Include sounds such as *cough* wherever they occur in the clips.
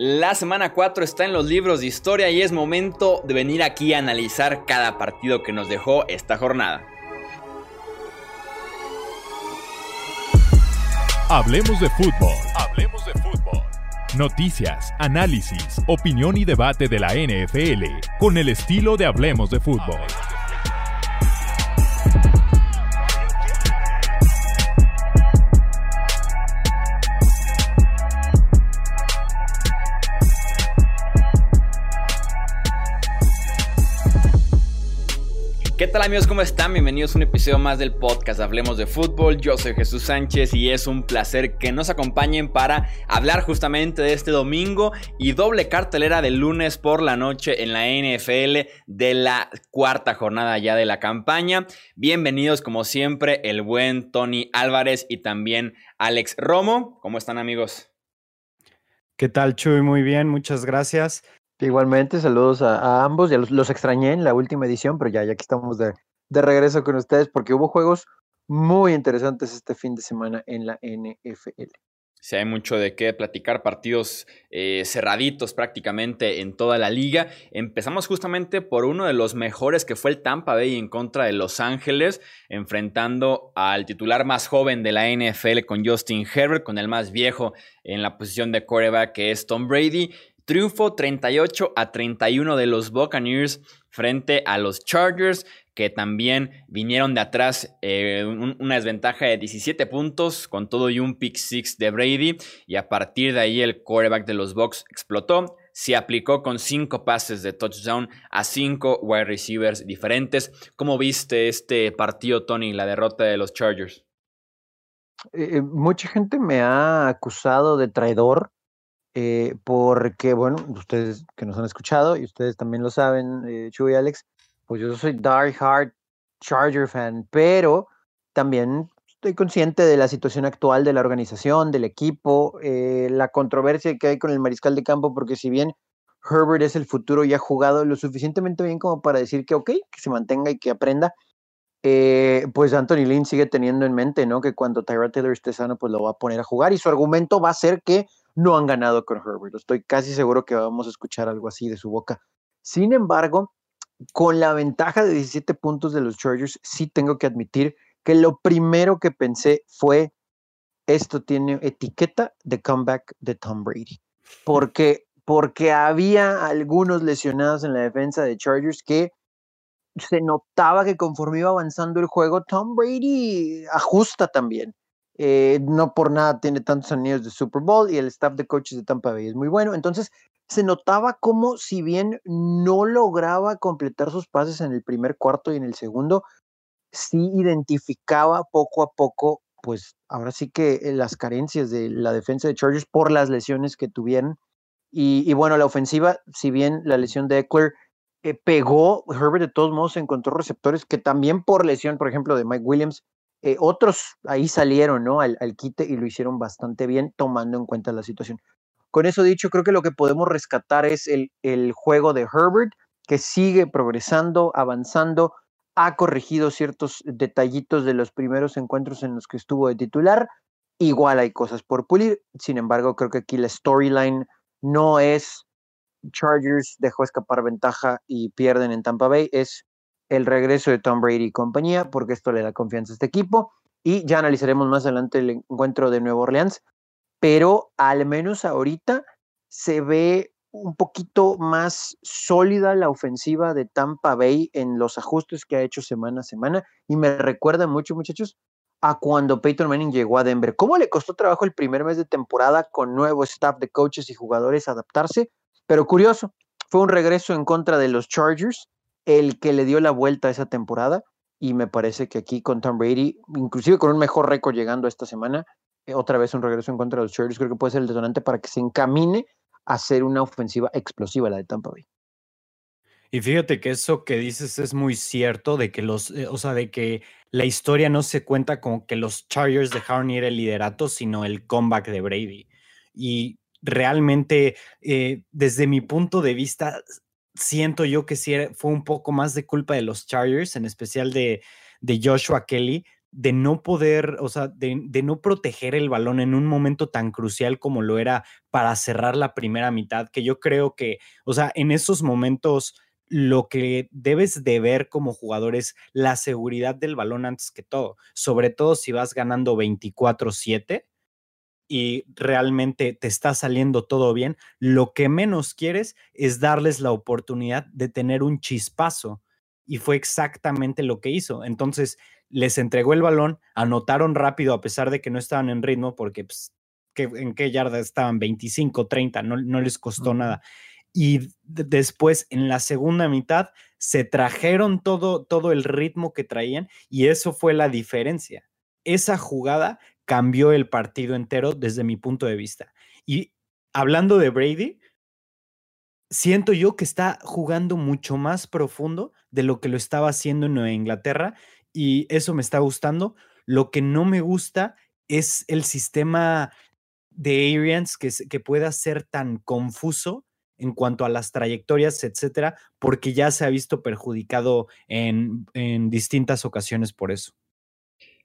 La semana 4 está en los libros de historia y es momento de venir aquí a analizar cada partido que nos dejó esta jornada. Hablemos de fútbol. Hablemos de fútbol. Noticias, análisis, opinión y debate de la NFL con el estilo de Hablemos de fútbol. Amigos? ¿Cómo están? Bienvenidos a un episodio más del podcast Hablemos de Fútbol. Yo soy Jesús Sánchez y es un placer que nos acompañen para hablar justamente de este domingo y doble cartelera del lunes por la noche en la NFL de la cuarta jornada ya de la campaña. Bienvenidos como siempre el buen Tony Álvarez y también Alex Romo. ¿Cómo están amigos? ¿Qué tal Chuy? Muy bien, muchas gracias. Igualmente, saludos a, ambos. Ya los, extrañé en la última edición, pero ya, ya aquí estamos de, regreso con ustedes porque hubo juegos muy interesantes este fin de semana en la NFL. Sí, hay mucho de qué platicar, partidos eh, cerraditos prácticamente en toda la liga. Empezamos justamente por uno de los mejores que fue el Tampa Bay en contra de Los Ángeles, enfrentando al titular más joven de la NFL con Justin Herbert, con el más viejo en la posición de quarterback que es Tom Brady. Triunfo 38 a 31 de los Buccaneers frente a los Chargers, que también vinieron de atrás eh, una desventaja de 17 puntos con todo y un pick six de Brady. Y a partir de ahí el quarterback de los Bucks explotó. Se aplicó con cinco pases de touchdown a cinco wide receivers diferentes. ¿Cómo viste este partido, Tony, la derrota de los Chargers? Eh, eh, mucha gente me ha acusado de traidor eh, porque, bueno, ustedes que nos han escuchado y ustedes también lo saben, eh, Chuy y Alex, pues yo soy Die Hard Charger fan, pero también estoy consciente de la situación actual de la organización, del equipo, eh, la controversia que hay con el mariscal de campo, porque si bien Herbert es el futuro y ha jugado lo suficientemente bien como para decir que ok, que se mantenga y que aprenda, eh, pues Anthony Lynn sigue teniendo en mente, ¿no? Que cuando Tyrod Taylor esté sano, pues lo va a poner a jugar y su argumento va a ser que no han ganado con Herbert. Estoy casi seguro que vamos a escuchar algo así de su boca. Sin embargo, con la ventaja de 17 puntos de los Chargers, sí tengo que admitir que lo primero que pensé fue, esto tiene etiqueta de comeback de Tom Brady. Porque, porque había algunos lesionados en la defensa de Chargers que se notaba que conforme iba avanzando el juego, Tom Brady ajusta también. Eh, no por nada tiene tantos anillos de Super Bowl y el staff de coaches de Tampa Bay es muy bueno. Entonces, se notaba como si bien no lograba completar sus pases en el primer cuarto y en el segundo, sí identificaba poco a poco, pues ahora sí que eh, las carencias de la defensa de Chargers por las lesiones que tuvieron. Y, bueno, la ofensiva, si bien la lesión de Eckler eh, pegó, Herbert de todos modos encontró receptores que también por lesión, por ejemplo, de Mike Williams, eh, otros ahí salieron ¿no? Al, quite y lo hicieron bastante bien tomando en cuenta la situación. Con eso dicho, creo que lo que podemos rescatar es el, el juego de Herbert, que sigue progresando, avanzando, ha corregido ciertos detallitos de los primeros encuentros en los que estuvo de titular. Igual hay cosas por pulir, sin embargo, creo que aquí la storyline no es Chargers dejó escapar ventaja y pierden en Tampa Bay, es el regreso de Tom Brady y compañía, porque esto le da confianza a este equipo. Y ya analizaremos más adelante el encuentro de Nueva Orleans, pero al menos ahorita se ve un poquito más sólida la ofensiva de Tampa Bay en los ajustes que ha hecho semana a semana y me recuerda mucho, muchachos, a cuando Peyton Manning llegó a Denver. ¿Cómo le costó trabajo el primer mes de temporada con nuevo staff de coaches y jugadores adaptarse? Pero curioso, fue un regreso en contra de los Chargers el que le dio la vuelta a esa temporada y me parece que aquí con Tom Brady, inclusive con un mejor récord llegando esta semana, eh, otra vez un regreso en contra de los Chargers, creo que puede ser el detonante para que se encamine a ser una ofensiva explosiva la de Tampa Bay. Y fíjate que eso que dices es muy cierto, de que los, eh, o sea, de que la historia no se cuenta como que los Chargers dejaron ir el liderato, sino el comeback de Brady. Y realmente, eh, desde mi punto de vista, siento yo que sí fue un poco más de culpa de los Chargers, en especial de, de Joshua Kelly, de no poder, o sea, de, de, no proteger el balón en un momento tan crucial como lo era para cerrar la primera mitad, que yo creo que, o sea, en esos momentos lo que debes de ver como jugador es la seguridad del balón antes que todo, sobre todo si vas ganando 24-7 y realmente te está saliendo todo bien, lo que menos quieres es darles la oportunidad de tener un chispazo. Y fue exactamente lo que hizo. Entonces, les entregó el balón, anotaron rápido a pesar de que no estaban en ritmo, porque pues, en qué yarda estaban 25, 30, no, no les costó nada y después en la segunda mitad se trajeron todo, todo el ritmo que traían y eso fue la diferencia. Esa jugada cambió el partido entero desde mi punto de vista. Y hablando de Brady, siento yo que está jugando mucho más profundo de lo que lo estaba haciendo en Nueva Inglaterra y eso me está gustando. Lo que no me gusta es el sistema de Arians que, pueda ser tan confuso en cuanto a las trayectorias, etcétera, porque ya se ha visto perjudicado en, en distintas ocasiones por eso.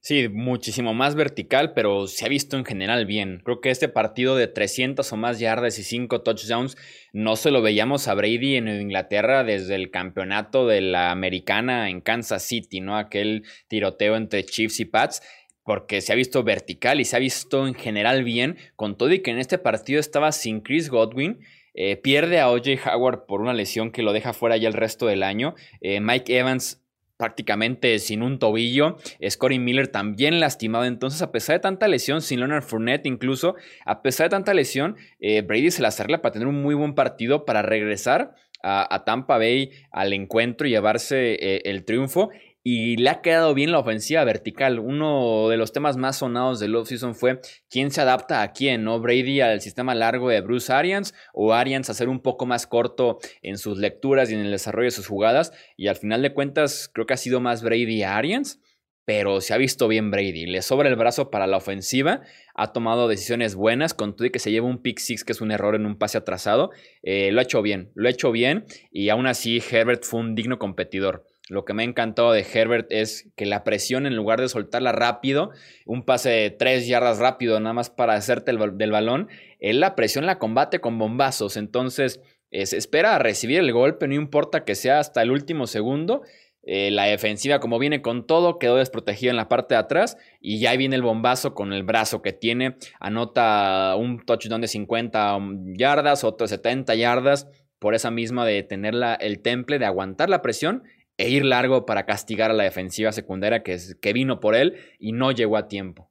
Sí, muchísimo más vertical, pero se ha visto en general bien. Creo que este partido de 300 o más yardas y 5 touchdowns no se lo veíamos a Brady en Inglaterra desde el campeonato de la americana en Kansas City, ¿no? Aquel tiroteo entre Chiefs y Pats porque se ha visto vertical y se ha visto en general bien, con todo y que en este partido estaba sin Chris Godwin eh, pierde a OJ Howard por una lesión que lo deja fuera ya el resto del año. Eh, Mike Evans prácticamente sin un tobillo. Scotty Miller también lastimado. Entonces, a pesar de tanta lesión, sin Leonard Fournette incluso, a pesar de tanta lesión, eh, Brady se la arregla para tener un muy buen partido, para regresar a, Tampa Bay al encuentro y llevarse el triunfo y le ha quedado bien la ofensiva vertical. Uno de los temas más sonados del offseason fue quién se adapta a quién, ¿no? Brady al sistema largo de Bruce Arians o Arians a ser un poco más corto en sus lecturas y en el desarrollo de sus jugadas. Y al final de cuentas, creo que ha sido más Brady a Arians. Pero se ha visto bien Brady. Le sobra el brazo para la ofensiva. Ha tomado decisiones buenas. Con todo y que se lleva un pick six, que es un error en un pase atrasado. Eh, lo ha hecho bien. Lo ha hecho bien. Y aún así, Herbert fue un digno competidor. Lo que me ha encantado de Herbert es que la presión, en lugar de soltarla rápido, un pase de tres yardas rápido, nada más para hacerte el, del balón, él la presión la combate con bombazos. Entonces, se espera a recibir el golpe, no importa que sea hasta el último segundo. Eh, la defensiva, como viene con todo, quedó desprotegida en la parte de atrás y ya viene el bombazo con el brazo que tiene. Anota un touchdown de 50 yardas, otro de 70 yardas, por esa misma de tener el temple, de aguantar la presión e ir largo para castigar a la defensiva secundaria que, que vino por él y no llegó a tiempo.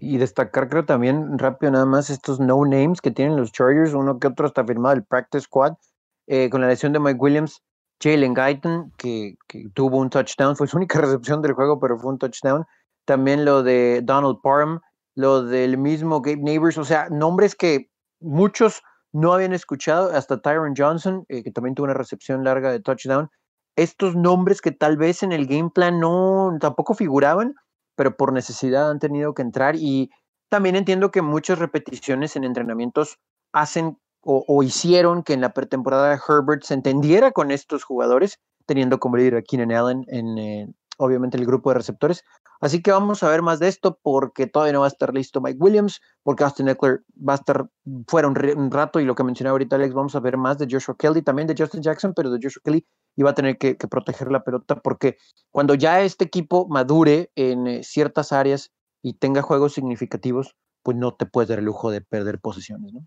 Y destacar, creo también, rápido nada más, estos no names que tienen los Chargers, uno que otro está firmado el practice squad, eh, con la lesión de Mike Williams, Jalen Guyton, que, tuvo un touchdown, fue su única *laughs* recepción del juego, pero fue un touchdown. También lo de Donald Parham, lo del mismo Gabe Neighbors, o sea, nombres que muchos no habían escuchado hasta Tyron Johnson, eh, que también tuvo una recepción larga de touchdown. Estos nombres que tal vez en el game plan no tampoco figuraban, pero por necesidad han tenido que entrar. Y también entiendo que muchas repeticiones en entrenamientos hacen o, hicieron que en la pretemporada Herbert se entendiera con estos jugadores, teniendo como líder a Keenan Allen en, eh, obviamente el grupo de receptores. Así que vamos a ver más de esto porque todavía no va a estar listo Mike Williams, porque Austin Eckler va a estar fuera un, rato y lo que mencionaba ahorita Alex, vamos a ver más de Joshua Kelly, también de Justin Jackson, pero de Joshua Kelly iba a tener que, proteger la pelota porque cuando ya este equipo madure en eh, ciertas áreas y tenga juegos significativos, pues no te puedes dar el lujo de perder posiciones, ¿no?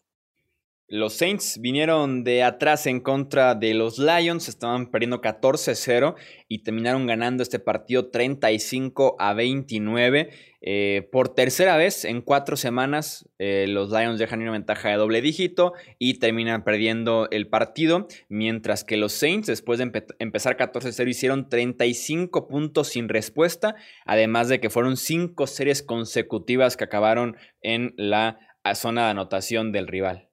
Los Saints vinieron de atrás en contra de los Lions, estaban perdiendo 14-0 y terminaron ganando este partido 35 a 29. Eh, por tercera vez en cuatro semanas, eh, los Lions dejan una ventaja de doble dígito y terminan perdiendo el partido, mientras que los Saints, después de empezar 14-0, hicieron 35 puntos sin respuesta, además de que fueron cinco series consecutivas que acabaron en la zona de anotación del rival.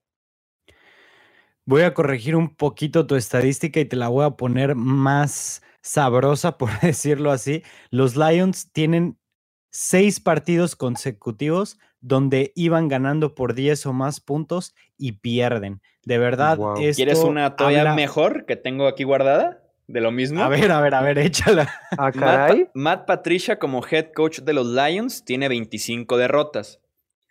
Voy a corregir un poquito tu estadística y te la voy a poner más sabrosa, *laughs* por decirlo así. Los Lions tienen seis partidos consecutivos donde iban ganando por 10 o más puntos y pierden. De verdad, ¿quieres una todavía mejor que tengo aquí guardada? de lo mismo. A ver, a ver, a ver, *laughs* échala. Ah, Matt, Matt, Patricia como head coach de los Lions tiene 25 derrotas.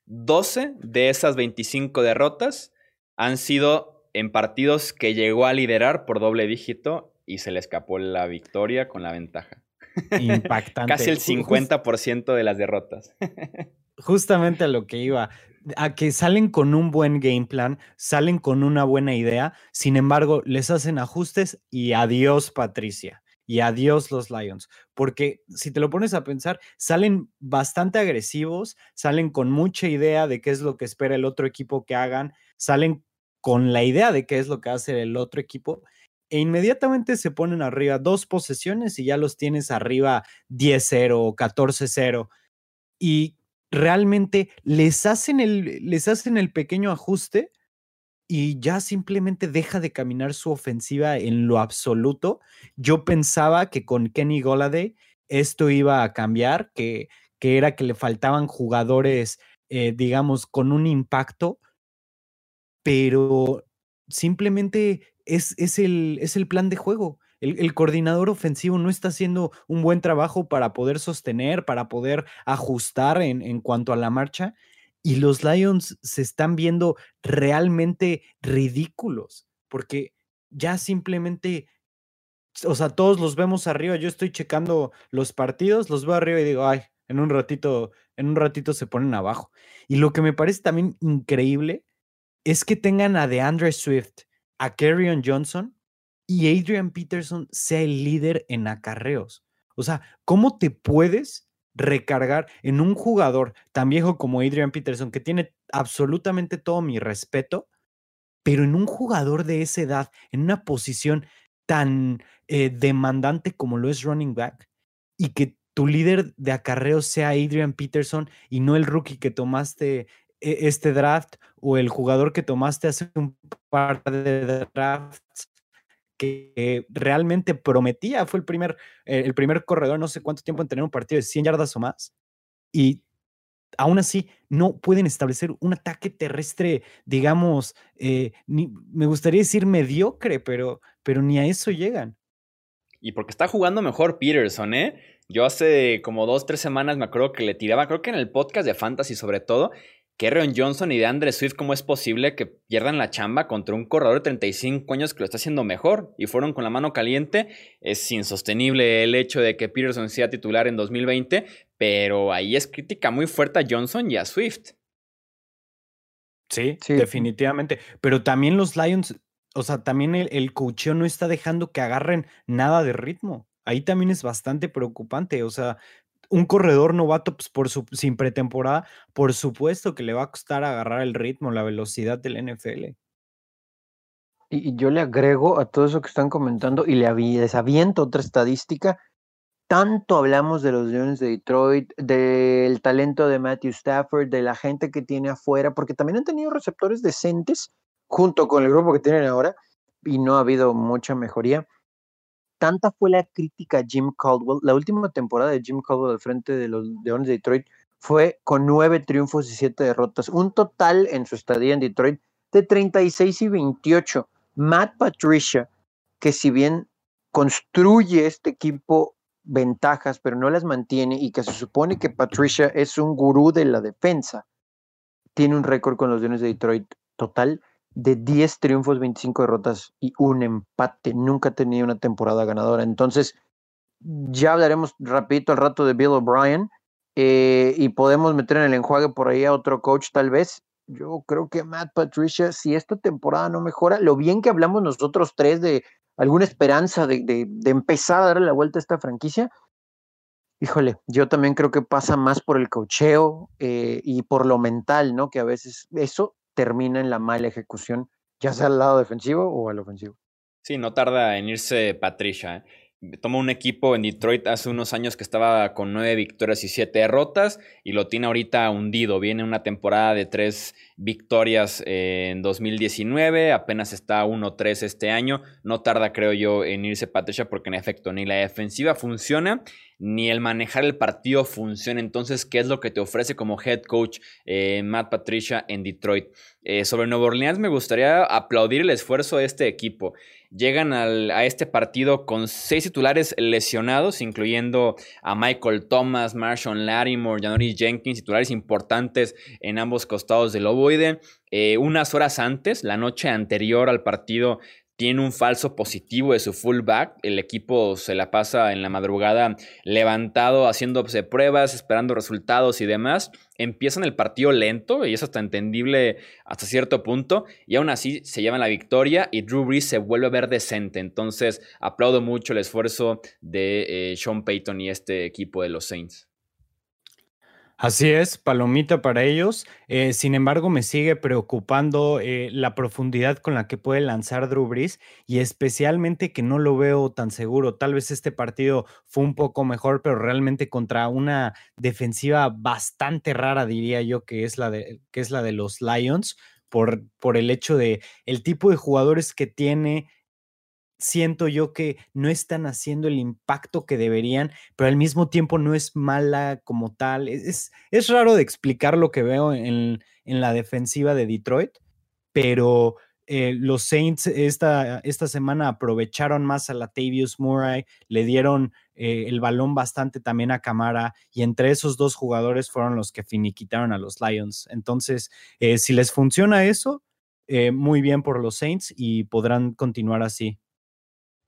12 de esas 25 derrotas han sido en partidos que llegó a liderar por doble dígito y se le escapó la victoria con la ventaja. Impactante. *laughs* Casi el 50% de las derrotas. *laughs* Justamente a lo que iba a que salen con un buen game plan, salen con una buena idea, sin embargo, les hacen ajustes y adiós Patricia y adiós los Lions, porque si te lo pones a pensar, salen bastante agresivos, salen con mucha idea de qué es lo que espera el otro equipo que hagan, salen con la idea de qué es lo que hace el otro equipo e inmediatamente se ponen arriba dos posesiones y ya los tienes arriba 10-0 o 14-0 y realmente les hacen el, les hacen el pequeño ajuste y ya simplemente deja de caminar su ofensiva en lo absoluto. Yo pensaba que con Kenny Goladay esto iba a cambiar, que, que era que le faltaban jugadores, eh, digamos, con un impacto, pero simplemente es, es, el, es el plan de juego el, coordinador ofensivo no está haciendo un buen trabajo para poder sostener, para poder ajustar en, en cuanto a la marcha. Y los Lions se están viendo realmente ridículos, porque ya simplemente, o sea, todos los vemos arriba. Yo estoy checando los partidos, los veo arriba y digo, ay, en un ratito, en un ratito se ponen abajo. Y lo que me parece también increíble es que tengan a DeAndre Swift, a Kerryon Johnson y Adrian Peterson sea el líder en acarreos. O sea, ¿cómo te puedes recargar en un jugador tan viejo como Adrian Peterson, que tiene absolutamente todo mi respeto, pero en un jugador de esa edad, en una posición tan eh, demandante como lo es running back, y que tu líder de acarreos sea Adrian Peterson y no el rookie que tomaste este draft o el jugador que tomaste hace un par de drafts que realmente prometía. Fue el primer, eh, el primer corredor, no sé cuánto tiempo en tener un partido de 100 yardas o más. Y aún así no pueden establecer un ataque terrestre, digamos, eh, me gustaría decir mediocre, pero, pero ni a eso llegan. Y porque está jugando mejor Peterson, ¿eh? Yo hace como dos, tres semanas me acuerdo que le tiraba, creo que en el podcast de Fantasy sobre todo, Kerryon Johnson y de Andre Swift, ¿cómo es posible que pierdan la chamba contra un corredor de 35 años que lo está haciendo mejor? Y fueron con la mano caliente. Es insostenible el hecho de que Peterson sea titular en 2020, pero ahí es crítica muy fuerte a Johnson y a Swift. Sí, definitivamente. Pero también los Lions, o sea, también el, el coacheo no está dejando que agarren nada de ritmo. Ahí también es bastante preocupante. O sea, un corredor novato pues, por sin pretemporada, por supuesto que le va a costar agarrar el ritmo, la velocidad del NFL. Y, yo le agrego a todo eso que están comentando y le desaviento otra estadística. Tanto hablamos de los Leones de Detroit, del talento de Matthew Stafford, de la gente que tiene afuera, porque también han tenido receptores decentes junto con el grupo que tienen ahora y no ha habido mucha mejoría tanta fue la crítica a Jim Caldwell. La última temporada de Jim Caldwell al frente de los Leones de Detroit fue con nueve triunfos y siete derrotas. Un total en su estadía en Detroit de 36 y 28. Matt Patricia, que si bien construye este equipo ventajas, pero no las mantiene y que se supone que Patricia es un gurú de la defensa, tiene un récord con los Leones de Detroit total de 10 triunfos, 25 derrotas y un empate. Nunca ha tenido una temporada ganadora. Entonces, ya hablaremos rapidito al rato de Bill O'Brien eh, y podemos meter en el enjuague por ahí a otro coach tal vez. Yo creo que Matt Patricia, si esta temporada no mejora, lo bien que hablamos nosotros tres de alguna esperanza de, de, empezar a darle la vuelta a esta franquicia, híjole, yo también creo que pasa más por el cocheo eh, y por lo mental, ¿no? Que a veces eso termina en la mala ejecución, ya sea al lado defensivo o al ofensivo. Sí, no tarda en irse Patricia. ¿eh? Toma un equipo en Detroit hace unos años que estaba con nueve victorias y siete derrotas y lo tiene ahorita hundido. Viene una temporada de tres victorias en 2019, apenas está 1-3 este año. No tarda, creo yo, en irse Patricia porque en efecto ni la defensiva funciona ni el manejar el partido funciona. Entonces, ¿qué es lo que te ofrece como head coach eh, Matt Patricia en Detroit? Eh, sobre Nueva Orleans me gustaría aplaudir el esfuerzo de este equipo. Llegan a este partido con seis titulares lesionados, incluyendo a Michael Thomas, Marshall Lattimore, Janoris Jenkins, titulares importantes en ambos costados del ovoide. Eh, unas horas antes, la noche anterior al partido, tiene un falso positivo de su fullback. El equipo se la pasa en la madrugada levantado, haciéndose pruebas, esperando resultados y demás. Empiezan el partido lento y es hasta entendible hasta cierto punto. Y aún así se llevan la victoria y Drew Brees se vuelve a ver decente. Entonces aplaudo mucho el esfuerzo de eh, Sean Payton y este equipo de los Saints. Así es, palomita para ellos. Eh, sin embargo, me sigue preocupando eh, la profundidad con la que puede lanzar Drew Brees y especialmente que no lo veo tan seguro. Tal vez este partido fue un poco mejor, pero realmente contra una defensiva bastante rara, diría yo, que es la de, que es la de los Lions, por, por el hecho de el tipo de jugadores que tiene, siento yo que no están haciendo el impacto que deberían, pero al mismo tiempo no es mala como tal. E-, es, es raro de explicar lo que veo en, en la defensiva de Detroit, pero eh, los Saints esta, esta semana aprovecharon más a Latavius Murray, le dieron eh, el balón bastante también a Camara y entre esos dos jugadores fueron los que finiquitaron a los Lions. Entonces, eh, si les funciona eso, muy bien por los Saints y podrán continuar así.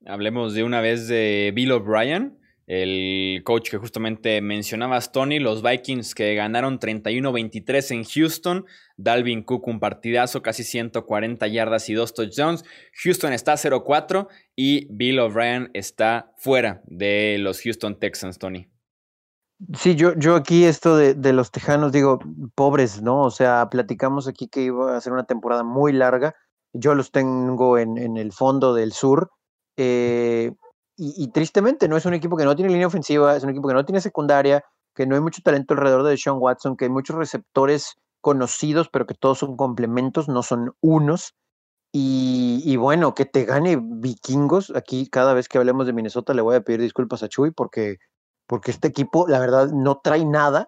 Hablemos de una vez de Bill O'Brien, el coach que justamente mencionabas, Tony, los Vikings que ganaron 31-23 en Houston, Dalvin Cook un partidazo, casi 140 yardas y dos touchdowns, Houston está 0-4 y Bill O'Brien está fuera de los Houston Texans, Tony. Sí, yo, yo aquí esto de, los Tejanos digo, pobres, ¿no? O sea, platicamos aquí que iba a ser una temporada muy larga, yo los tengo en, en el fondo del sur eh, y, tristemente no es un equipo que no tiene línea ofensiva, es un equipo que no tiene secundaria, que no hay mucho talento alrededor de Sean Watson, que hay muchos receptores conocidos, pero que todos son complementos, no son unos. Y, bueno, que te gane vikingos. Aquí cada vez que hablemos de Minnesota le voy a pedir disculpas a Chuy porque, porque este equipo, la verdad, no trae nada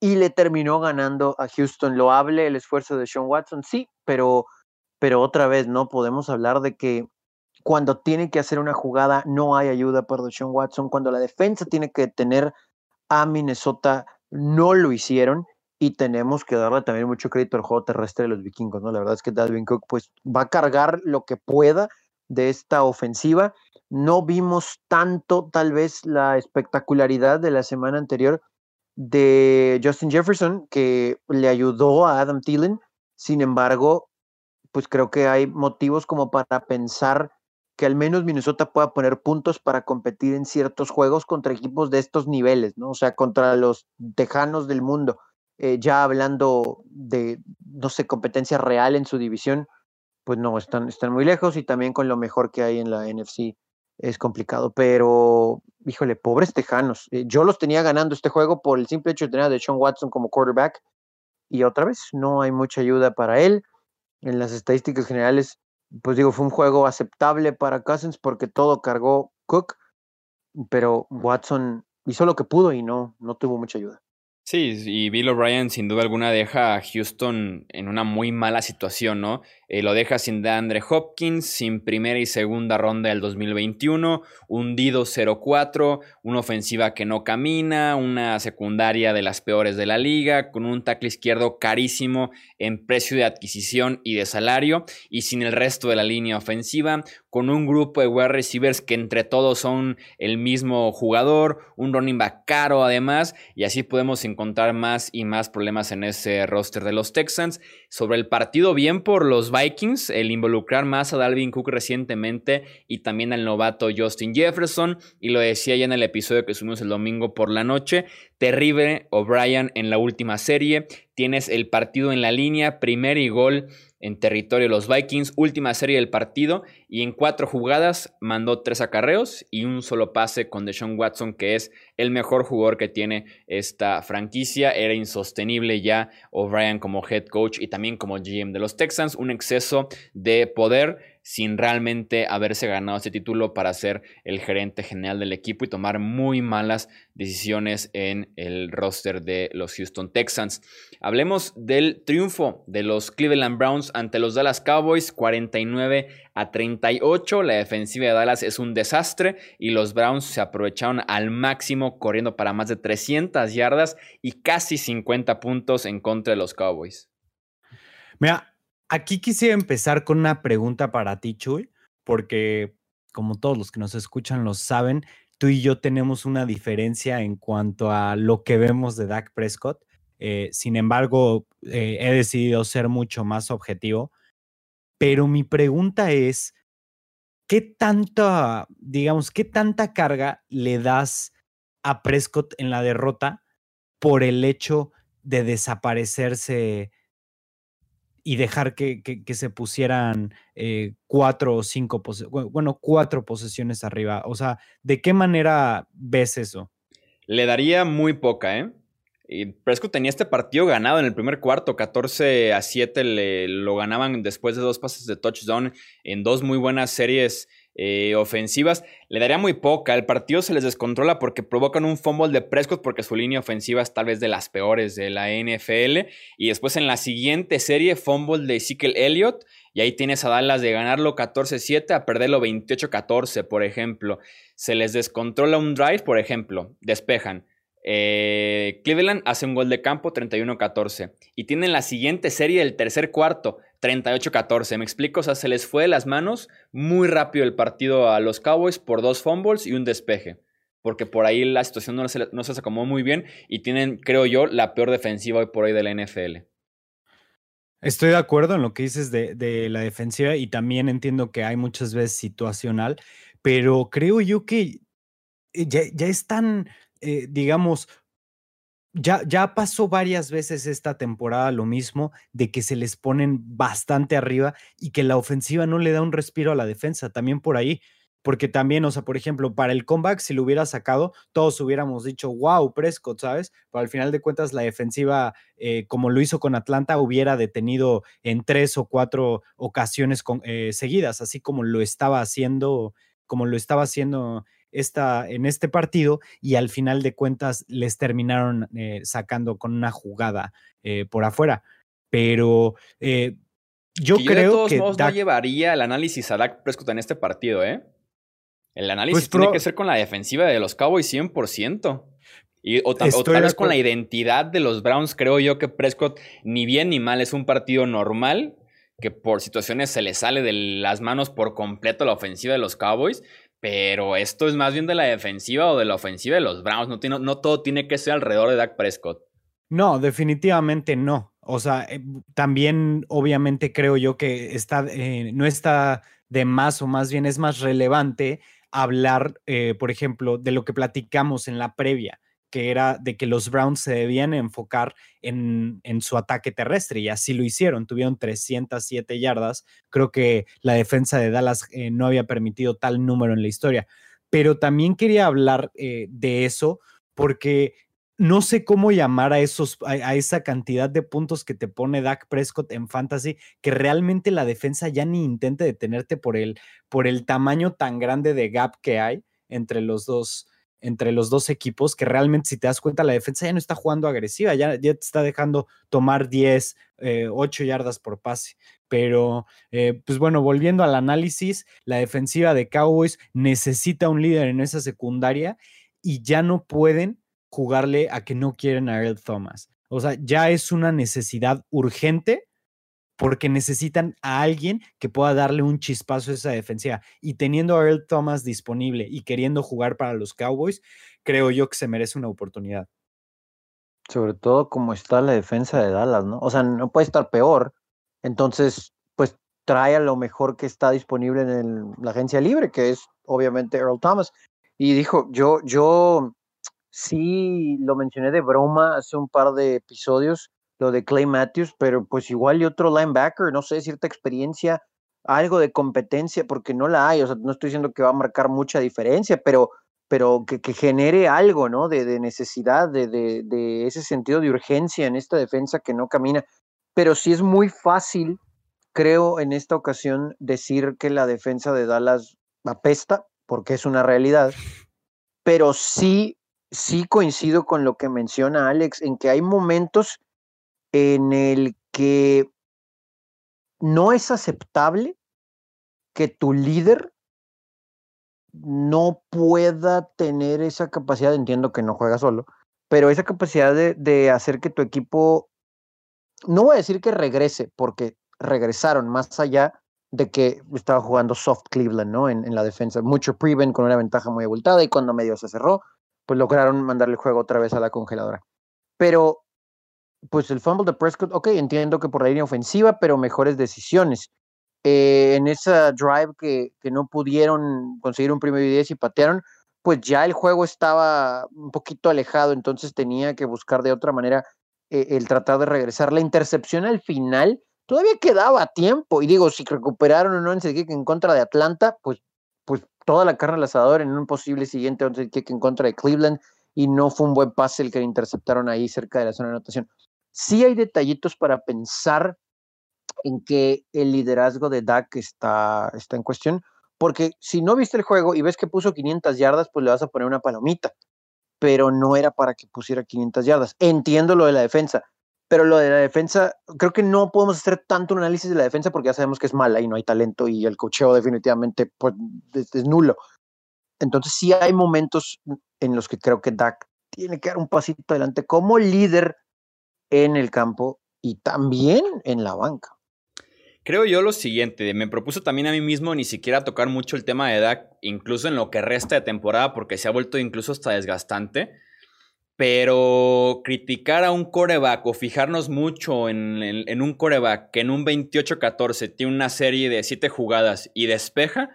y le terminó ganando a Houston. Lo hable el esfuerzo de Sean Watson, sí, pero, pero otra vez no podemos hablar de que cuando tiene que hacer una jugada no hay ayuda para Deshaun Watson, cuando la defensa tiene que tener a Minnesota no lo hicieron y tenemos que darle también mucho crédito al juego terrestre de los vikingos, ¿no? La verdad es que Dalvin Cook pues va a cargar lo que pueda de esta ofensiva. No vimos tanto tal vez la espectacularidad de la semana anterior de Justin Jefferson que le ayudó a Adam Thielen. Sin embargo, pues creo que hay motivos como para pensar que al menos Minnesota pueda poner puntos para competir en ciertos juegos contra equipos de estos niveles, ¿no? O sea, contra los tejanos del mundo. Eh, ya hablando de, no sé, competencia real en su división, pues no, están, están muy lejos y también con lo mejor que hay en la NFC es complicado. Pero, híjole, pobres tejanos. Eh, yo los tenía ganando este juego por el simple hecho de tener a Sean Watson como quarterback y otra vez no hay mucha ayuda para él. En las estadísticas generales pues digo, fue un juego aceptable para Cousins porque todo cargó Cook, pero Watson hizo lo que pudo y no, no tuvo mucha ayuda. Sí, y Bill O'Brien sin duda alguna deja a Houston en una muy mala situación, ¿no? Eh, lo deja sin DeAndre Hopkins, sin primera y segunda ronda del 2021, hundido 0-4, una ofensiva que no camina, una secundaria de las peores de la liga, con un tackle izquierdo carísimo en precio de adquisición y de salario, y sin el resto de la línea ofensiva, con un grupo de wide receivers que entre todos son el mismo jugador, un running back caro además, y así podemos encontrar más y más problemas en ese roster de los Texans. Sobre el partido, bien por los Vikings, el involucrar más a Dalvin Cook recientemente y también al novato Justin Jefferson, y lo decía ya en el episodio que subimos el domingo por la noche, terrible O'Brien en la última serie, tienes el partido en la línea, primer y gol en territorio de los Vikings, última serie del partido y en cuatro jugadas mandó tres acarreos y un solo pase con Deshaun Watson, que es el mejor jugador que tiene esta franquicia. Era insostenible ya O'Brien como head coach y también como GM de los Texans, un exceso de poder sin realmente haberse ganado ese título para ser el gerente general del equipo y tomar muy malas decisiones en el roster de los Houston Texans. Hablemos del triunfo de los Cleveland Browns ante los Dallas Cowboys, 49 a 38. La defensiva de Dallas es un desastre y los Browns se aprovecharon al máximo corriendo para más de 300 yardas y casi 50 puntos en contra de los Cowboys. Mira, aquí quisiera empezar con una pregunta para ti, Chuy, porque como todos los que nos escuchan lo saben, tú y yo tenemos una diferencia en cuanto a lo que vemos de Dak Prescott. Eh, sin embargo, eh, he decidido ser mucho más objetivo. Pero mi pregunta es, ¿qué tanta, digamos, qué tanta carga le das a Prescott en la derrota por el hecho de desaparecerse y dejar que, se pusieran eh, cuatro o cinco, bueno, cuatro posesiones arriba. O sea, ¿de qué manera ves eso? Le daría muy poca, ¿eh? Y Prescott tenía este partido ganado en el primer cuarto, 14 a 7 le, lo ganaban después de dos pases de touchdown en dos muy buenas series eh, ofensivas, le daría muy poca. El partido se les descontrola porque provocan un fumble de Prescott porque su línea ofensiva es tal vez de las peores de la NFL. Y después en la siguiente serie, fumble de Ezekiel Elliott. Y ahí tienes a Dallas de ganarlo 14-7 a perderlo 28-14, por ejemplo. Se les descontrola un drive, por ejemplo, despejan. Eh, Cleveland hace un gol de campo 31-14 y tienen la siguiente serie del tercer cuarto 38-14. ¿Me explico? O sea, se les fue de las manos muy rápido el partido a los Cowboys por dos fumbles y un despeje. Porque por ahí la situación no se, no se acomodó muy bien y tienen, creo yo, la peor defensiva hoy por hoy de la NFL. Estoy de acuerdo en lo que dices de, la defensiva y también entiendo que hay muchas veces situacional, pero creo yo que ya, ya es tan, eh, digamos, ya, ya pasó varias veces esta temporada lo mismo, de que se les ponen bastante arriba y que la ofensiva no le da un respiro a la defensa, también por ahí. Porque también, o sea, por ejemplo, para el comeback, si lo hubiera sacado, todos hubiéramos dicho, wow, Prescott, ¿sabes? Pero al final de cuentas, la defensiva, eh, como lo hizo con Atlanta, hubiera detenido en tres o cuatro ocasiones eh, seguidas, así como lo estaba haciendo, como lo estaba haciendo esta, en este partido y al final de cuentas les terminaron eh, sacando con una jugada eh, por afuera. Pero eh, yo creo que... no llevaría el análisis a Dak Prescott en este partido, ¿eh? El análisis pues tiene que ser con la defensiva de los Cowboys 100%. Y, o, tal vez con la identidad de los Browns, creo yo que Prescott ni bien ni mal es un partido normal, que por situaciones se le sale de las manos por completo la ofensiva de los Cowboys, pero esto es más bien de la defensiva o de la ofensiva de los Browns. No, tiene, no todo tiene que ser alrededor de Dak Prescott. No, definitivamente no. O sea, eh, también obviamente creo yo que está, eh, no está de más o más bien es más relevante hablar, eh, por ejemplo, de lo que platicamos en la previa que era de que los Browns se debían enfocar en, su ataque terrestre y así lo hicieron. Tuvieron 307 yardas. Creo que la defensa de Dallas eh, no había permitido tal número en la historia. Pero también quería hablar eh, de eso porque no sé cómo llamar a, esos, a, esa cantidad de puntos que te pone Dak Prescott en fantasy, que realmente la defensa ya ni intente detenerte por el, por el tamaño tan grande de gap que hay entre los dos entre los dos equipos, que realmente si te das cuenta la defensa ya no está jugando agresiva, ya, ya te está dejando tomar 10, 8 eh, yardas por pase. Pero, eh, pues bueno, volviendo al análisis, la defensiva de Cowboys necesita un líder en esa secundaria y ya no pueden jugarle a que no quieren a Earl Thomas. O sea, ya es una necesidad urgente porque necesitan a alguien que pueda darle un chispazo a esa defensiva. Y teniendo a Earl Thomas disponible y queriendo jugar para los Cowboys, creo yo que se merece una oportunidad. Sobre todo como está la defensa de Dallas, ¿no? O sea, no puede estar peor. Entonces, pues trae a lo mejor que está disponible en la agencia libre, que es obviamente Earl Thomas. Y dijo, yo, yo sí lo mencioné de broma hace un par de episodios, lo de Clay Matthews, pero pues igual y otro linebacker, no sé, cierta experiencia, algo de competencia, porque no la hay, o sea, no estoy diciendo que va a marcar mucha diferencia, pero, pero que, genere algo, ¿no? De, necesidad, de, de, ese sentido de urgencia en esta defensa que no camina. Pero sí es muy fácil creo en esta ocasión decir que la defensa de Dallas apesta, porque es una realidad, pero sí, sí coincido con lo que menciona Alex, en que hay momentos en el que no es aceptable que tu líder no pueda tener esa capacidad, entiendo que no juega solo, pero esa capacidad de, de, hacer que tu equipo, no voy a decir que regrese, porque regresaron más allá de que estaba jugando soft Cleveland, ¿no? En, en la defensa, mucho prevent con una ventaja muy abultada y cuando medio se cerró, pues lograron mandarle el juego otra vez a la congeladora. Pero, pues el fumble de Prescott, ok, entiendo que por la línea ofensiva, pero mejores decisiones. Eh, en esa drive que, que, no pudieron conseguir un primer y 10 y patearon, pues ya el juego estaba un poquito alejado, entonces tenía que buscar de otra manera eh, el tratar de regresar. La intercepción al final todavía quedaba tiempo, y digo, si recuperaron o no en kick en contra de Atlanta, pues, pues toda la carne al asador en un posible siguiente once kick en contra de Cleveland, y no fue un buen pase el que interceptaron ahí cerca de la zona de anotación. Sí hay detallitos para pensar en que el liderazgo de Dak está, está en cuestión, porque si no viste el juego y ves que puso 500 yardas, pues le vas a poner una palomita, pero no era para que pusiera 500 yardas. Entiendo lo de la defensa, pero lo de la defensa, creo que no podemos hacer tanto un análisis de la defensa porque ya sabemos que es mala y no hay talento y el cocheo definitivamente pues, es, es nulo. Entonces sí hay momentos en los que creo que Dak tiene que dar un pasito adelante como líder en el campo y también en la banca. Creo yo lo siguiente, me propuso también a mí mismo ni siquiera tocar mucho el tema de Dak, incluso en lo que resta de temporada, porque se ha vuelto incluso hasta desgastante. Pero criticar a un coreback o fijarnos mucho en, un coreback que en un 28-14 tiene una serie de 7 jugadas y despeja,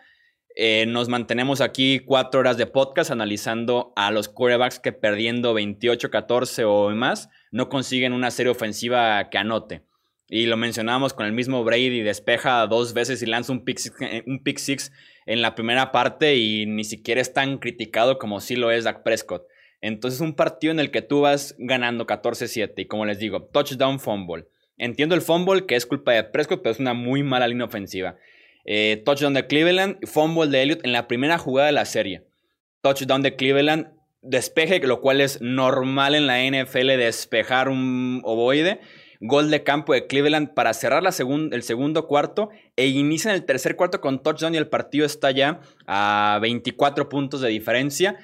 eh, nos mantenemos aquí 4 horas de podcast analizando a los corebacks que perdiendo 28-14 o más no consiguen una serie ofensiva que anote. Y lo mencionábamos con el mismo Brady, despeja dos veces y lanza un pick, six, un pick six en la primera parte y ni siquiera es tan criticado como sí lo es Dak Prescott. Entonces un partido en el que tú vas ganando 14-7 y como les digo, touchdown fumble. Entiendo el fumble que es culpa de Prescott, pero es una muy mala línea ofensiva. Eh, touchdown de Cleveland, fumble de Elliott en la primera jugada de la serie. Touchdown de Cleveland, despeje, lo cual es normal en la NFL despejar un ovoide gol de campo de Cleveland para cerrar la el segundo cuarto e inician el tercer cuarto con touchdown y el partido está ya a 24 puntos de diferencia.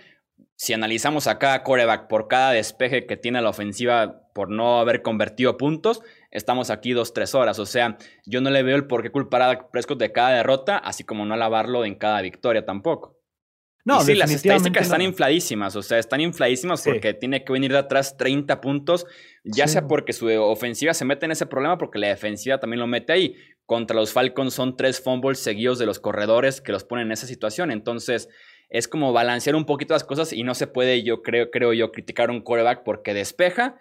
Si analizamos a cada coreback por cada despeje que tiene la ofensiva por no haber convertido puntos, estamos aquí dos, tres horas. O sea, yo no le veo el por qué culpar a Prescott de cada derrota, así como no alabarlo en cada victoria tampoco. No, sí, las estadísticas no. están infladísimas, o sea, están infladísimas sí. porque tiene que venir de atrás 30 puntos, ya sí. sea porque su ofensiva se mete en ese problema, porque la defensiva también lo mete ahí. Contra los Falcons son tres fumbles seguidos de los corredores que los ponen en esa situación, entonces es como balancear un poquito las cosas y no se puede, yo creo, creo yo, criticar a un quarterback porque despeja,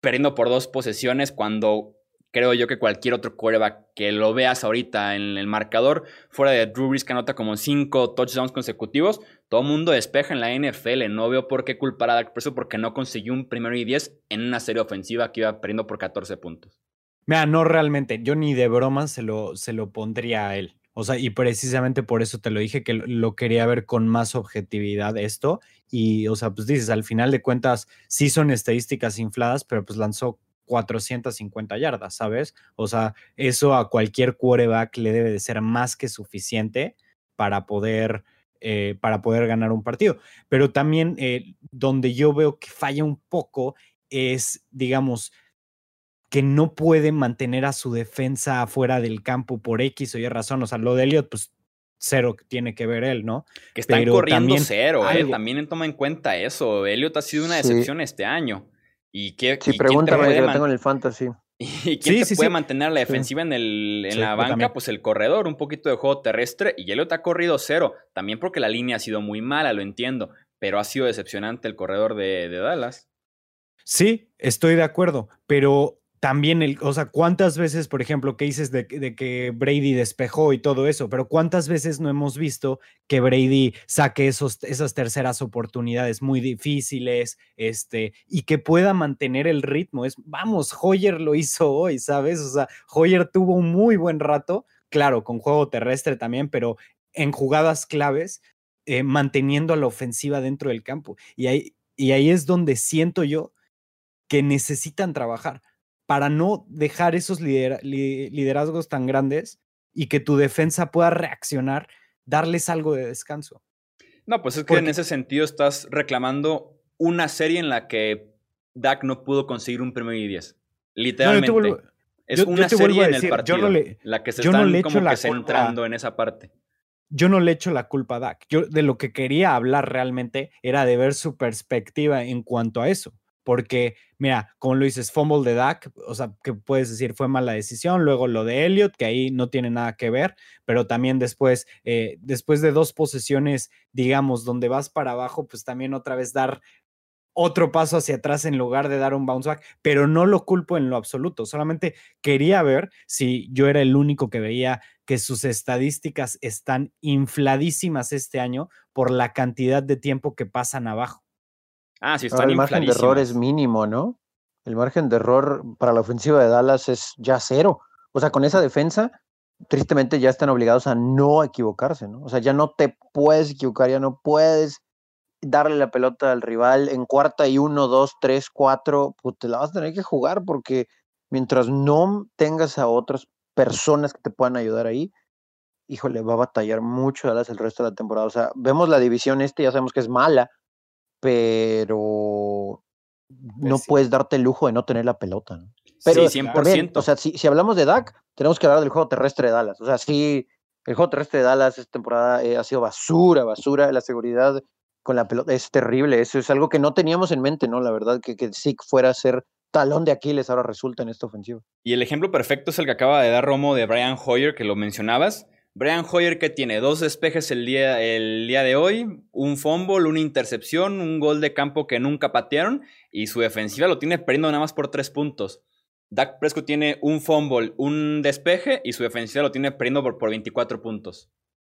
perdiendo por dos posesiones cuando creo yo que cualquier otro quarterback que lo veas ahorita en el marcador, fuera de Drew Brees que anota como cinco touchdowns consecutivos, todo mundo despeja en la NFL. No veo por qué culpar a Dak Prescott porque no consiguió un primero y diez en una serie ofensiva que iba perdiendo por 14 puntos. Mira, no realmente, yo ni de broma se lo, se lo pondría a él. O sea, y precisamente por eso te lo dije, que lo quería ver con más objetividad esto. Y, o sea, pues dices, al final de cuentas, sí son estadísticas infladas, pero pues lanzó 450 yardas, ¿sabes? O sea, eso a cualquier quarterback le debe de ser más que suficiente para poder, eh, para poder ganar un partido. Pero también eh, donde yo veo que falla un poco es, digamos, que no puede mantener a su defensa afuera del campo por X o Y razón. O sea, lo de Elliot, pues cero tiene que ver él, ¿no? Que están Pero corriendo también, cero, eh. también toma en cuenta eso. Elliot ha sido una decepción sí. este año. ¿Y qué, sí, y pregúntame, yo lo tengo en el fantasy. *laughs* ¿Y quién sí, te sí, puede mantener la defensiva en, el, en la banca? Pues el corredor, un poquito de juego terrestre. Y Elliot ha corrido cero. También porque la línea ha sido muy mala, lo entiendo. Pero ha sido decepcionante el corredor de, de Dallas. Sí, estoy de acuerdo. Pero también, el, o sea, cuántas veces, por ejemplo, que dices de, que Brady despejó y todo eso, pero cuántas veces no hemos visto que Brady saque esos, esas terceras oportunidades muy difíciles, este, y que pueda mantener el ritmo. Es, vamos, Hoyer lo hizo hoy, ¿sabes? O sea, Hoyer tuvo un muy buen rato, claro, con juego terrestre también, pero en jugadas claves, eh, manteniendo a la ofensiva dentro del campo. Y ahí, y ahí es donde siento yo que necesitan trabajar para no dejar esos liderazgos tan grandes y que tu defensa pueda reaccionar, darles algo de descanso. No, pues es que en ese sentido estás reclamando una serie en la que Dak no pudo conseguir un premio y 10. Literalmente. es una serie en el partido la que se están como que centrando en esa parte. Yo no le echo la culpa a Dak. Yo de lo que quería hablar realmente era de ver su perspectiva en cuanto a eso porque, mira, como lo dices, fumble de Dak, o sea, que puedes decir fue mala decisión, luego lo de Elliot, que ahí no tiene nada que ver, pero también después, eh, después de dos posesiones, digamos, donde vas para abajo, pues también otra vez dar otro paso hacia atrás en lugar de dar un bounce back, pero no lo culpo en lo absoluto, solamente quería ver si yo era el único que veía que sus estadísticas están infladísimas este año por la cantidad de tiempo que pasan abajo. Ah, sí, están El margen de error es mínimo, ¿no? El margen de error para la ofensiva de Dallas es ya cero. O sea, con esa defensa, tristemente ya están obligados a no equivocarse, ¿no? O sea, ya no te puedes equivocar, ya no puedes darle la pelota al rival en cuarta y uno, dos, tres, cuatro, pues te la vas a tener que jugar porque mientras no tengas a otras personas que te puedan ayudar ahí, híjole, va a batallar mucho Dallas el resto de la temporada. O sea, vemos la división este, ya sabemos que es mala, pero no pues puedes darte el lujo de no tener la pelota. ¿no? Pero sí, 100%. o sea, si, si, hablamos de Dak, tenemos que hablar del juego terrestre de Dallas. O sea, sí, el juego terrestre de Dallas esta temporada eh, ha sido basura, basura. La seguridad con la pelota es terrible. Eso es algo que no teníamos en mente, ¿no? La verdad, que, que fuera a ser talón de Aquiles ahora resulta en esta ofensiva. Y el ejemplo perfecto es el que acaba de dar Romo de Brian Hoyer, que lo mencionabas. Brian Hoyer que tiene dos despejes el día, el día de hoy, un fumble, una intercepción, un gol de campo que nunca patearon y su defensiva lo tiene perdiendo nada más por tres puntos. Dak Prescott tiene un fumble, un despeje y su defensiva lo tiene perdiendo por, por 24 puntos.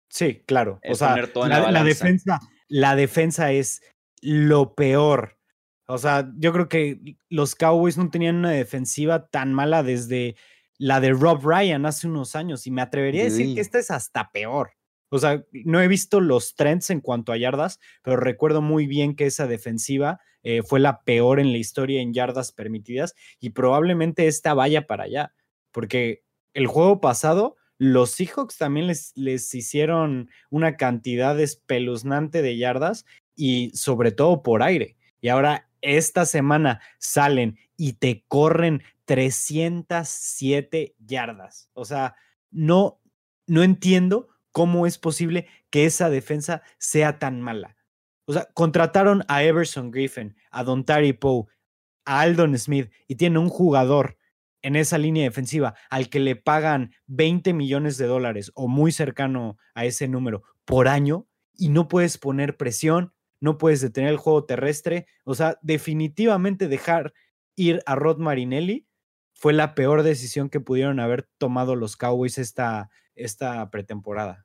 Sí, claro. o sea, la, defensa, la defensa es lo peor. O sea, yo creo que los Cowboys no tenían una defensiva tan mala desde la de Rob Ryan hace unos años y me atrevería a decir que esta es hasta peor. O sea, no he visto los trends en cuanto a yardas, pero recuerdo muy bien que esa defensiva eh, fue la peor en la historia en yardas permitidas y probablemente esta vaya para allá, porque el juego pasado los Seahawks también les, les hicieron una cantidad espeluznante de yardas y sobre todo por aire. Y ahora esta semana salen y te corren 307 yardas. O sea, no, no entiendo cómo es posible que esa defensa sea tan mala. O sea, contrataron a Everson Griffin, a Don Tari Poe, a Aldon Smith y tiene un jugador en esa línea defensiva al que le pagan 20 millones de dólares o muy cercano a ese número por año y no puedes poner presión, no puedes detener el juego terrestre. O sea, definitivamente dejar ir a Rod Marinelli fue la peor decisión que pudieron haber tomado los Cowboys esta, esta pretemporada.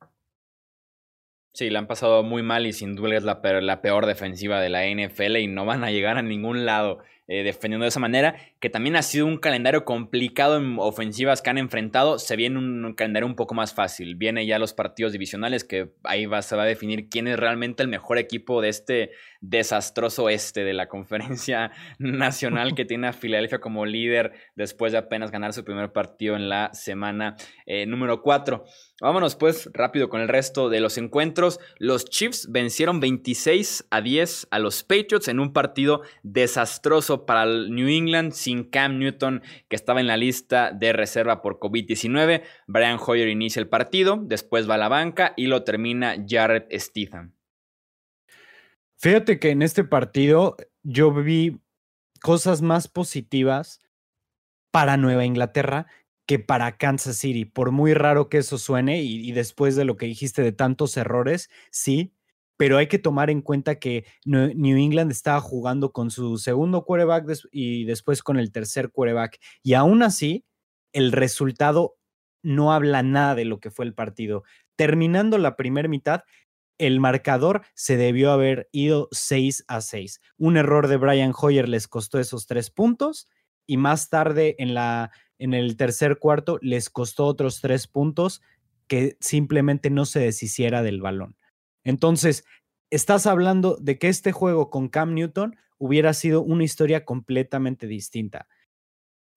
Sí, la han pasado muy mal y sin duda es la peor defensiva de la NFL y no van a llegar a ningún lado. Eh, defendiendo de esa manera, que también ha sido un calendario complicado en ofensivas que han enfrentado, se viene un calendario un poco más fácil, viene ya los partidos divisionales, que ahí va, se va a definir quién es realmente el mejor equipo de este desastroso este de la conferencia *laughs* nacional que tiene a Filadelfia como líder después de apenas ganar su primer partido en la semana eh, número 4. Vámonos pues rápido con el resto de los encuentros. Los Chiefs vencieron 26 a 10 a los Patriots en un partido desastroso para el New England sin Cam Newton que estaba en la lista de reserva por COVID-19. Brian Hoyer inicia el partido, después va a la banca y lo termina Jared Stephen. Fíjate que en este partido yo vi cosas más positivas para Nueva Inglaterra que para Kansas City, por muy raro que eso suene y, después de lo que dijiste de tantos errores, sí, pero hay que tomar en cuenta que New England estaba jugando con su segundo quarterback y después con el tercer quarterback. Y aún así, el resultado no habla nada de lo que fue el partido. Terminando la primera mitad, el marcador se debió haber ido 6 a 6. Un error de Brian Hoyer les costó esos tres puntos y más tarde en, la, en el tercer cuarto les costó otros tres puntos que simplemente no se deshiciera del balón. Entonces, estás hablando de que este juego con Cam Newton hubiera sido una historia completamente distinta.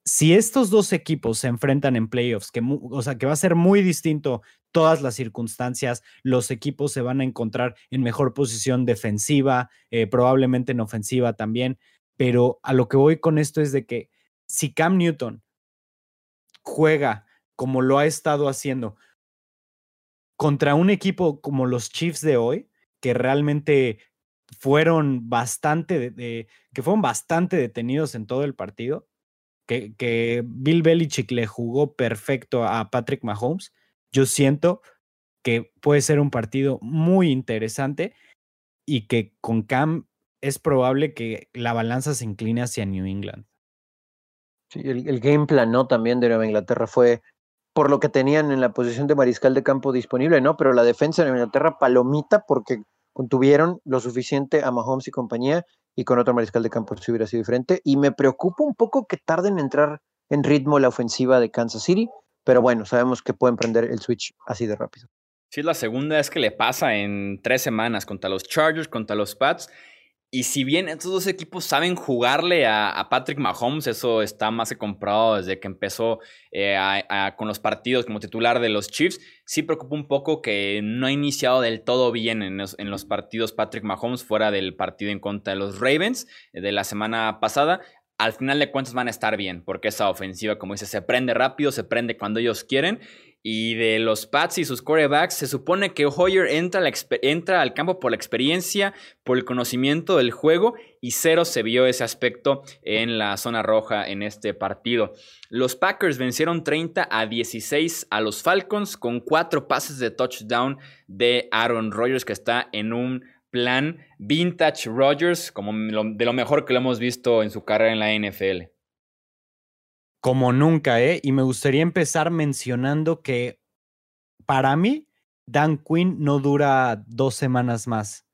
Si estos dos equipos se enfrentan en playoffs, que, o sea, que va a ser muy distinto todas las circunstancias, los equipos se van a encontrar en mejor posición defensiva, eh, probablemente en ofensiva también, pero a lo que voy con esto es de que si Cam Newton juega como lo ha estado haciendo contra un equipo como los Chiefs de hoy, que realmente fueron bastante, que fueron bastante detenidos en todo el partido, que, que Bill Belichick le jugó perfecto a Patrick Mahomes, yo siento que puede ser un partido muy interesante y que con Cam es probable que la balanza se incline hacia New England. Sí, el, el game plan ¿no? también de Nueva Inglaterra fue por lo que tenían en la posición de mariscal de campo disponible, ¿no? Pero la defensa de Inglaterra palomita porque contuvieron lo suficiente a Mahomes y compañía y con otro mariscal de campo si hubiera sido diferente. Y me preocupa un poco que tarden en entrar en ritmo la ofensiva de Kansas City, pero bueno, sabemos que pueden prender el switch así de rápido. Sí, es la segunda vez que le pasa en tres semanas contra los Chargers, contra los Pats. Y si bien estos dos equipos saben jugarle a, Patrick Mahomes, eso está más que comprado desde que empezó eh, con los partidos como titular de los Chiefs, sí preocupa un poco que no ha iniciado del todo bien en los, partidos Patrick Mahomes fuera del partido en contra de los Ravens eh, de la semana pasada. Al final de cuentas van a estar bien, porque esa ofensiva, como dice, se prende rápido, se prende cuando ellos quieren y de los Pats y sus quarterbacks, se supone que Hoyer entra, entra, al campo por la experiencia, por el conocimiento del juego, y cero se vio ese aspecto en la zona roja en este partido. Los Packers vencieron 30 a 16 a los Falcons con cuatro pases de touchdown de Aaron Rodgers, que está en un plan vintage Rodgers, como de lo mejor que lo hemos visto en su carrera en la NFL como nunca, ¿eh? Y me gustaría empezar mencionando que para mí, Dan Quinn no dura dos semanas más,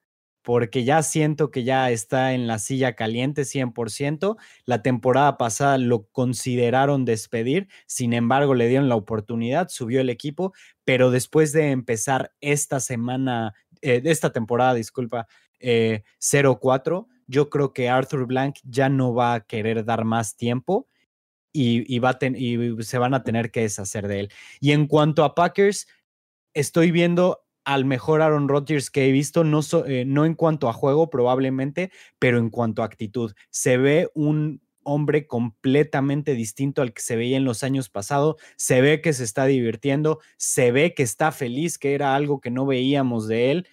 porque ya siento que ya está en la silla caliente 100%. La temporada pasada lo consideraron despedir, sin embargo, le dieron la oportunidad, subió el equipo, pero después de empezar esta semana, eh, esta temporada, disculpa, eh, 0-4, yo creo que Arthur Blank ya no va a querer dar más tiempo y, se van a tener que deshacer de él. Y en cuanto a Packers, estoy viendo al mejor Aaron Rodgers que he visto, no, eh, no en cuanto a juego probablemente, pero en cuanto a actitud. Se ve un hombre completamente distinto al que se veía en los años pasados, se ve que se está divirtiendo, se ve que está feliz, que era algo que no veíamos de él.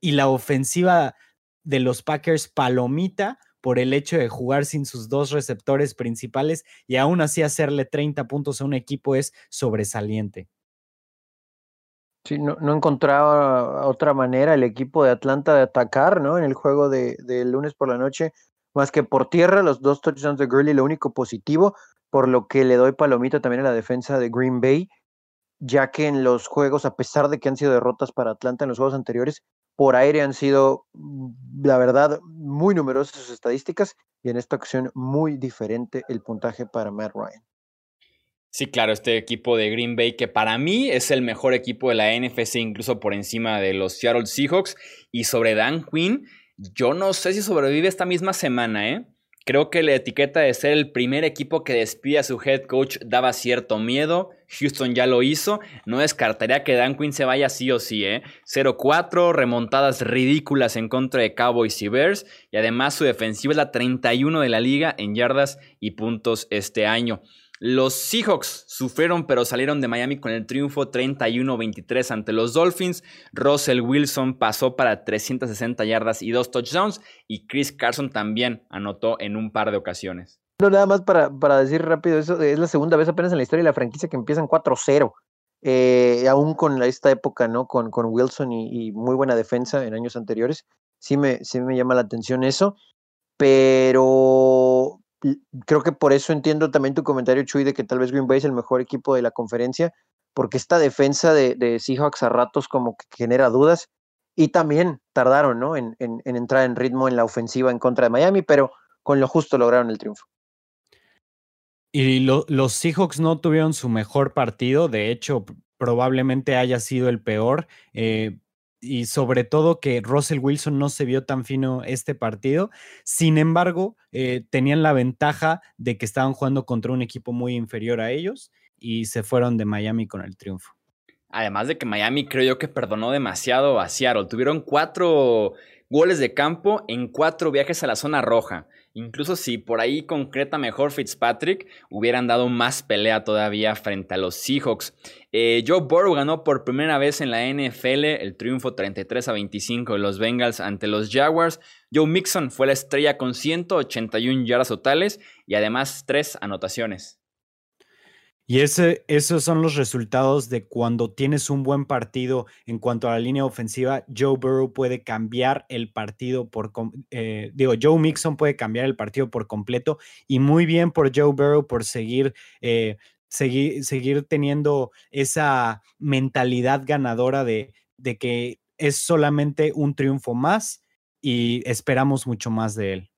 Y la ofensiva de los Packers palomita por el hecho de jugar sin sus dos receptores principales y aún así hacerle 30 puntos a un equipo es sobresaliente. Sí, no, encontraba otra manera el equipo de Atlanta de atacar, ¿no? En el juego de, lunes por la noche, más que por tierra, los dos touchdowns de Gurley, lo único positivo, por lo que le doy palomita también a la defensa de Green Bay, ya que en los juegos, a pesar de que han sido derrotas para Atlanta en los juegos anteriores, por aire han sido, mm, la verdad, muy numerosas sus estadísticas y en esta ocasión muy diferente el puntaje para Matt Ryan. Sí, claro, este equipo de Green Bay que para mí es el mejor equipo de la NFC, incluso por encima de los Seattle Seahawks. Y sobre Dan Quinn, yo no sé si sobrevive esta misma semana, ¿eh? Creo que la etiqueta de ser el primer equipo que despide a su head coach daba cierto miedo. Houston ya lo hizo. No descartaría que Dan Quinn se vaya sí o sí, ¿eh? 0-4, remontadas ridículas en contra de Cowboys y Bears. Y además su defensiva es la 31 de la liga en yardas y puntos este año. Los Seahawks sufrieron pero salieron de Miami con el triunfo 31-23 ante los Dolphins. Russell Wilson pasó para 360 yardas y dos touchdowns y Chris Carson también anotó en un par de ocasiones. No, nada más para, para decir rápido, eso es la segunda vez apenas en la historia de la franquicia que empiezan 4-0. eh, aún con esta época, ¿no? Con, con Wilson y, muy buena defensa en años anteriores, sí me, sí me llama la atención eso, pero creo que por eso entiendo también tu comentario, Chuy, de que tal vez Green Bay es el mejor equipo de la conferencia, porque esta defensa de, de Seahawks a ratos como que genera dudas, y también tardaron, ¿no? En, en, en entrar en ritmo en la ofensiva en contra de Miami, pero con lo justo lograron el triunfo. Y los Seahawks no tuvieron su mejor partido, de hecho, probablemente haya sido el peor. Eh, y sobre todo que Russell Wilson no se vio tan fino este partido. Sin embargo, eh, tenían la ventaja de que estaban jugando contra un equipo muy inferior a ellos y se fueron de Miami con el triunfo. Además de que Miami creo yo que perdonó demasiado a Seattle. Tuvieron cuatro goles de campo en cuatro viajes a la zona roja. Incluso si por ahí concreta mejor Fitzpatrick, hubieran dado más pelea todavía frente a los Seahawks. Eh, Joe Burrow ganó por primera vez en la NFL el triunfo 33 a 25 de los Bengals ante los Jaguars. Joe Mixon fue la estrella con 181 yardas totales y además tres anotaciones. Y ese, esos son los resultados de cuando tienes un buen partido en cuanto a la línea ofensiva. Joe Burrow puede cambiar el partido por, eh, digo, Joe Mixon puede cambiar el partido por completo y muy bien por Joe Burrow por seguir, eh, seguir, seguir teniendo esa mentalidad ganadora de, de que es solamente un triunfo más y esperamos mucho más de él.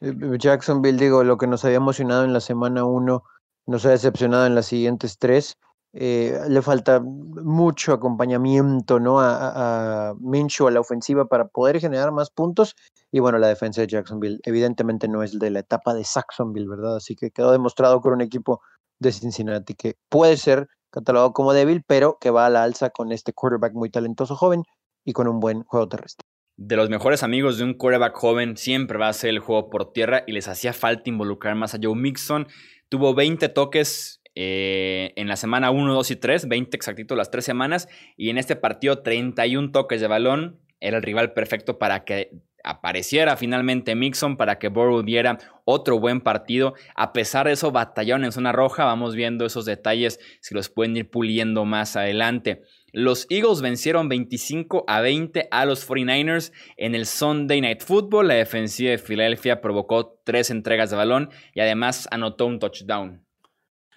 Eh, Jacksonville, digo, lo que nos había emocionado en la semana 1 nos ha decepcionado en las siguientes tres. Eh, le falta mucho acompañamiento ¿no? a, a, Minshew a la ofensiva para poder generar más puntos. Y bueno, la defensa de Jacksonville evidentemente no es de la etapa de Saxonville, ¿verdad? Así que quedó demostrado con un equipo de Cincinnati que puede ser catalogado como débil, pero que va a la alza con este quarterback muy talentoso joven y con un buen juego terrestre. De los mejores amigos de un quarterback joven siempre va a ser el juego por tierra y les hacía falta involucrar más a Joe Mixon Tuvo 20 toques eh, en la semana 1, 2 y 3, 20 exactito las tres semanas. Y en este partido, 31 toques de balón. Era el rival perfecto para que apareciera finalmente Mixon, para que Burrow diera otro buen partido. A pesar de eso, batallaron en zona roja. Vamos viendo esos detalles, si los pueden ir puliendo más adelante. Los Eagles vencieron 25 a 20 a los 49ers en el Sunday Night Football. La defensiva de Filadelfia provocó tres entregas de balón y además anotó un touchdown.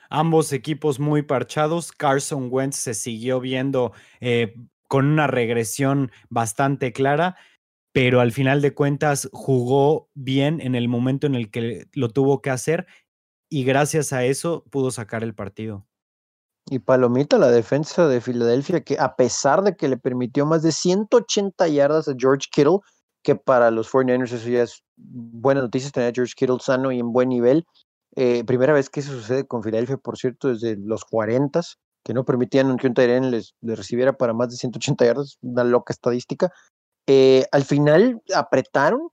Ambos equipos muy parchados. Carson Wentz se siguió viendo eh, con una regresión bastante clara, pero al final de cuentas jugó bien en el momento en el que lo tuvo que hacer y gracias a eso pudo sacar el partido. Y palomita la defensa de Filadelfia, que a pesar de que le permitió más de 180 yardas a George Kittle, que para los 49ers eso ya es buena noticia, tener a George Kittle sano y en buen nivel. Eh, primera vez que eso sucede con Filadelfia, por cierto, desde los 40, que no permitían que un Tyrion les, les, recibiera para más de 180 yardas, una loca estadística. Eh, al final apretaron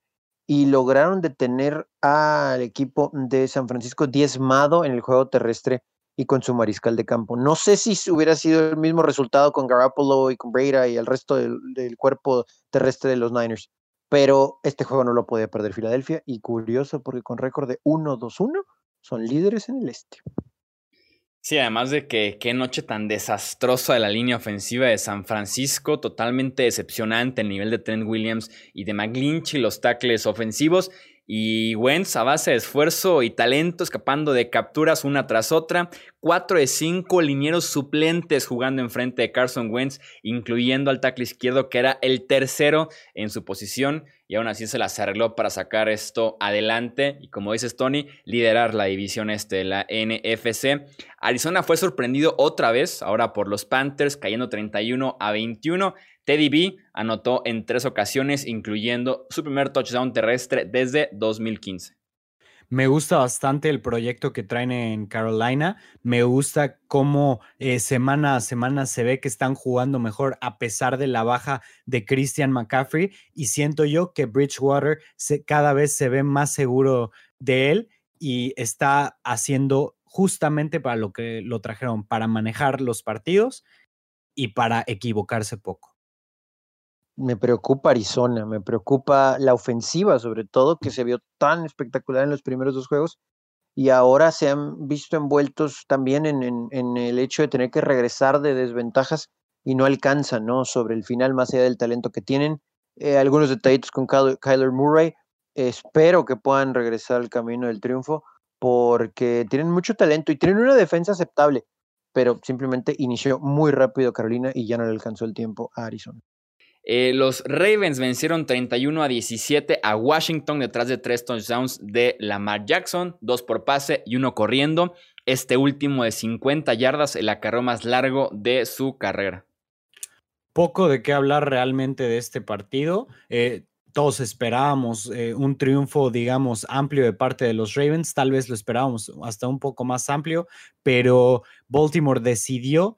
y lograron detener al equipo de San Francisco diezmado en el juego terrestre y con su mariscal de campo. No sé si hubiera sido el mismo resultado con Garoppolo y con Breda y el resto del, cuerpo terrestre de los Niners, pero este juego no lo podía perder Filadelfia y curioso porque con récord de 1-2-1 son líderes en el este. Sí, además de que qué noche tan desastrosa de la línea ofensiva de San Francisco, totalmente decepcionante el nivel de Trent Williams y de McGlinch y los tackles ofensivos. Y Wentz a base de esfuerzo y talento, escapando de capturas una tras otra. Cuatro de cinco linieros suplentes jugando enfrente de Carson Wentz, incluyendo al tackle izquierdo, que era el tercero en su posición. Y aún así se las arregló para sacar esto adelante. Y como dices, Tony, liderar la división este de la NFC. Arizona fue sorprendido otra vez, ahora por los Panthers, cayendo 31 a 21. Teddy B anotó en tres ocasiones, incluyendo su primer touchdown terrestre desde 2015. Me gusta bastante el proyecto que traen en Carolina. Me gusta cómo eh, semana a semana se ve que están jugando mejor a pesar de la baja de Christian McCaffrey. Y siento yo que Bridgewater cada vez se ve más seguro de él y está haciendo justamente para lo que lo trajeron, para manejar los partidos y para equivocarse poco me preocupa Arizona, me preocupa la ofensiva sobre todo, que se vio tan espectacular en los primeros dos juegos y ahora se han visto envueltos también en, el hecho de tener que regresar de desventajas y no alcanzan, ¿no? Sobre el final, más allá del talento que tienen. Eh, algunos detallitos con Kyler Murray. espero que puedan regresar al camino del triunfo porque tienen mucho talento y tienen una defensa aceptable, pero simplemente inició muy rápido Carolina y ya no le alcanzó el tiempo a Arizona. Eh, los Ravens vencieron 31 a 17 a Washington detrás de tres touchdowns de Lamar Jackson, dos por pase y uno corriendo. Este último de 50 yardas, el acarreo más largo de su carrera. Poco de qué hablar realmente de este partido. Eh, todos esperábamos eh, un triunfo, digamos, amplio de parte de los Ravens. Tal vez lo esperábamos hasta un poco más amplio, pero Baltimore decidió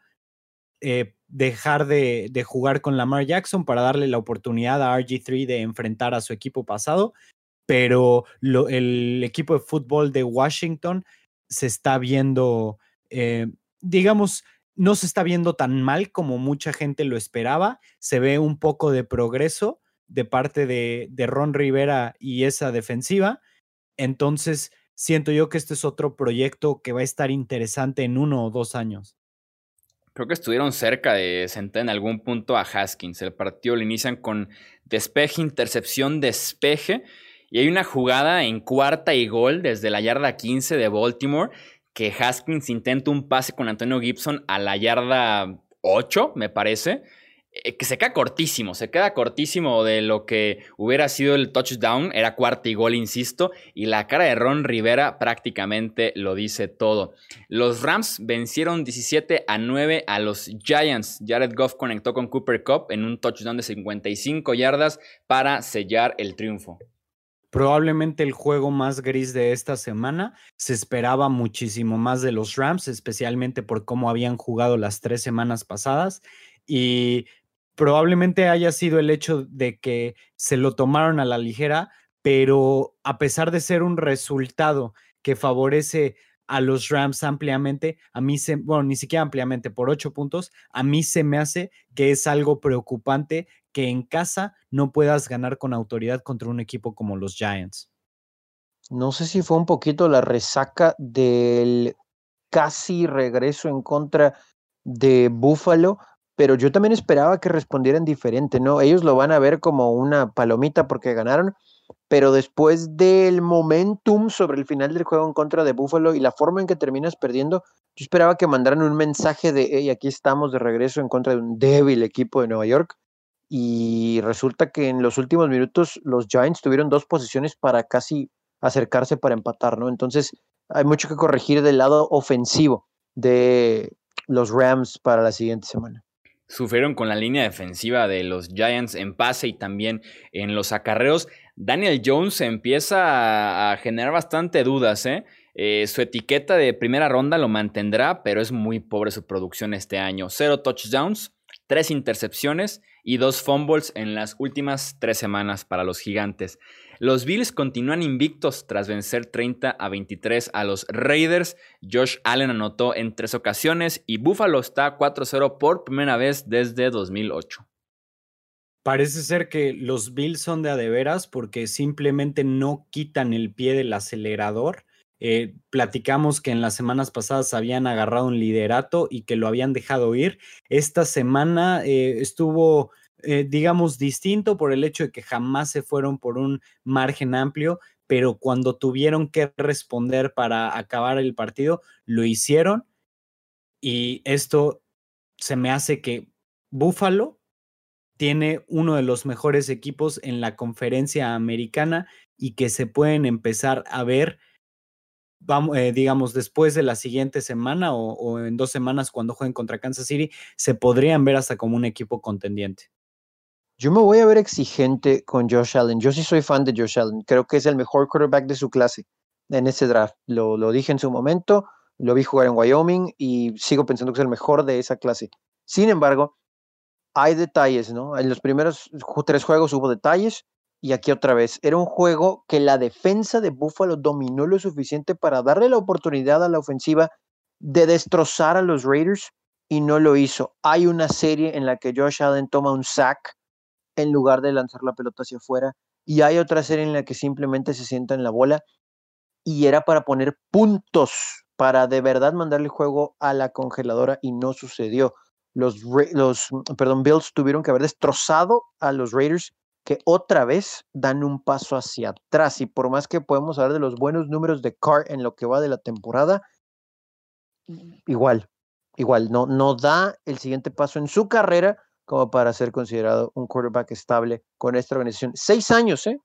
dejar de, jugar con Lamar Jackson para darle la oportunidad a RG3 de enfrentar a su equipo pasado, pero el equipo de fútbol de Washington se está viendo, eh, digamos, no se está viendo tan mal como mucha gente lo esperaba, se ve un poco de progreso de parte de, de Ron Rivera y esa defensiva, entonces siento yo que este es otro proyecto que va a estar interesante en uno o dos años. Creo que estuvieron cerca de sentar en algún punto a Haskins. El partido lo inician con despeje, intercepción, despeje. Y hay una jugada en cuarta y gol desde la yarda 15 de Baltimore que Haskins intenta un pase con Antonio Gibson a la yarda 8, me parece. Eh, que se queda cortísimo, se queda cortísimo de lo que hubiera sido el touchdown, era cuarta y gol, insisto, y la cara de Ron Rivera prácticamente lo dice todo. Los Rams vencieron 17 a 9 a los Giants. Jared Goff conectó con Cooper Cup en un touchdown de 55 yardas para sellar el triunfo. Probablemente el juego más gris de esta semana. Se esperaba muchísimo más de los Rams, especialmente por cómo habían jugado las tres semanas pasadas. Y probablemente haya sido el hecho de que se lo tomaron a la ligera, pero a pesar de ser un resultado que favorece a los Rams ampliamente, a mí se, bueno, ni siquiera ampliamente, por ocho puntos, a mí se me hace que es algo preocupante que en casa no puedas ganar con autoridad contra un equipo como los Giants. No sé si fue un poquito la resaca del casi regreso en contra de Buffalo, pero yo también esperaba que respondieran diferente, ¿no? Ellos lo van a ver como una palomita porque ganaron, pero después del momentum sobre el final del juego en contra de Buffalo y la forma en que terminas perdiendo, yo esperaba que mandaran un mensaje de, hey, aquí estamos de regreso en contra de un débil equipo de Nueva York. Y resulta que en los últimos minutos los Giants tuvieron dos posiciones para casi acercarse para empatar, ¿no? Entonces hay mucho que corregir del lado ofensivo de los Rams para la siguiente semana sufrieron con la línea defensiva de los Giants en pase y también en los acarreos. Daniel Jones empieza a, generar bastante dudas, ¿eh? ¿eh? su etiqueta de primera ronda lo mantendrá, pero es muy pobre su producción este año. Cero touchdowns, tres intercepciones y dos fumbles en las últimas tres semanas para los gigantes. Los Bills continúan invictos tras vencer 30 a 23 a los Raiders. Josh Allen anotó en tres ocasiones y Buffalo está 4-0 por primera vez desde 2008. Parece ser que los Bills son de adeveras porque simplemente no quitan el pie del acelerador. Eh, platicamos que en las semanas pasadas habían agarrado un liderato y que lo habían dejado ir. Esta semana eh, estuvo eh, digamos, distinto por el hecho de que jamás se fueron por un margen amplio, pero cuando tuvieron que responder para acabar el partido, lo hicieron. Y esto se me hace que Buffalo tiene uno de los mejores equipos en la conferencia americana y que se pueden empezar a ver, vamos, eh, digamos, después de la siguiente semana o, o en dos semanas cuando jueguen contra Kansas City, se podrían ver hasta como un equipo contendiente. Yo me voy a ver exigente con Josh Allen. Yo sí soy fan de Josh Allen. Creo que es el mejor quarterback de su clase en ese draft. Lo, lo dije en su momento, lo vi jugar en Wyoming y sigo pensando que es el mejor de esa clase. Sin embargo, hay detalles, ¿no? En los primeros tres juegos hubo detalles y aquí otra vez. Era un juego que la defensa de Buffalo dominó lo suficiente para darle la oportunidad a la ofensiva de destrozar a los Raiders y no lo hizo. Hay una serie en la que Josh Allen toma un sack en lugar de lanzar la pelota hacia afuera. Y hay otra serie en la que simplemente se sienta en la bola. y era para poner puntos, para de verdad mandarle el juego a la congeladora y no sucedió. Los, los perdón, Bills tuvieron que haber destrozado a los Raiders que otra vez dan un paso hacia atrás. Y por más que podemos hablar de los buenos números de Carr en lo que va de la temporada, igual, igual, no, no da el siguiente paso en su carrera como para ser considerado un quarterback estable con esta organización. Seis años, ¿eh?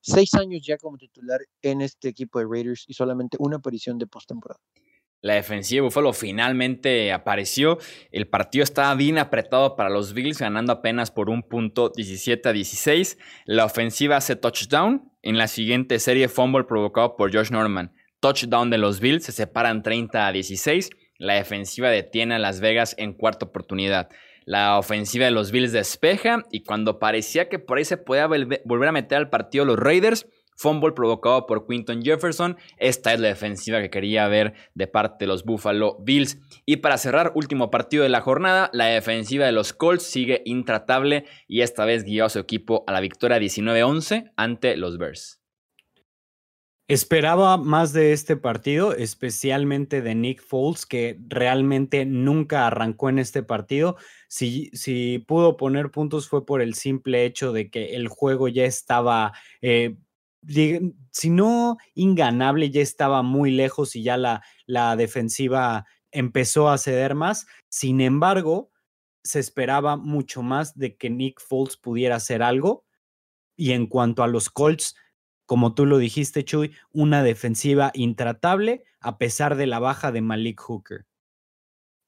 Seis años ya como titular en este equipo de Raiders y solamente una aparición de postemporada. La defensiva de Buffalo finalmente apareció. El partido estaba bien apretado para los Bills, ganando apenas por un punto 17 a 16. La ofensiva hace touchdown. En la siguiente serie, fumble provocado por Josh Norman. Touchdown de los Bills, se separan 30 a 16. La defensiva detiene a Las Vegas en cuarta oportunidad. La ofensiva de los Bills despeja y cuando parecía que por ahí se podía volver a meter al partido los Raiders, Fumble provocado por Quinton Jefferson. Esta es la defensiva que quería ver de parte de los Buffalo Bills. Y para cerrar, último partido de la jornada, la defensiva de los Colts sigue intratable y esta vez guió a su equipo a la victoria 19-11 ante los Bears. Esperaba más de este partido, especialmente de Nick Foles, que realmente nunca arrancó en este partido. Si, si pudo poner puntos fue por el simple hecho de que el juego ya estaba eh, si no inganable, ya estaba muy lejos y ya la, la defensiva empezó a ceder más. Sin embargo, se esperaba mucho más de que Nick Foles pudiera hacer algo. Y en cuanto a los Colts, como tú lo dijiste, Chuy, una defensiva intratable a pesar de la baja de Malik Hooker.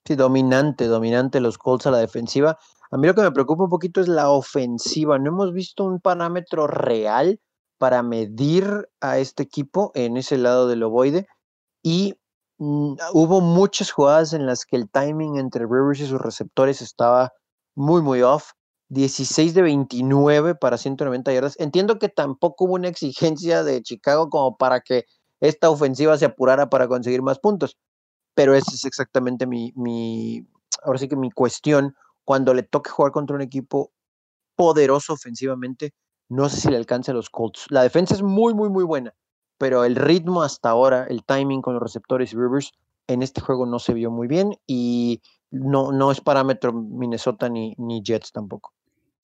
Sí, dominante, dominante los Colts a la defensiva. A mí lo que me preocupa un poquito es la ofensiva. No hemos visto un parámetro real para medir a este equipo en ese lado del ovoide y mm, hubo muchas jugadas en las que el timing entre Rivers y sus receptores estaba muy, muy off. 16 de 29 para 190 yardas. Entiendo que tampoco hubo una exigencia de Chicago como para que esta ofensiva se apurara para conseguir más puntos, pero esa es exactamente mi, mi, ahora sí que mi cuestión. Cuando le toque jugar contra un equipo poderoso ofensivamente, no sé si le alcance a los Colts. La defensa es muy, muy, muy buena, pero el ritmo hasta ahora, el timing con los receptores y Rivers en este juego no se vio muy bien y no, no es parámetro Minnesota ni, ni Jets tampoco.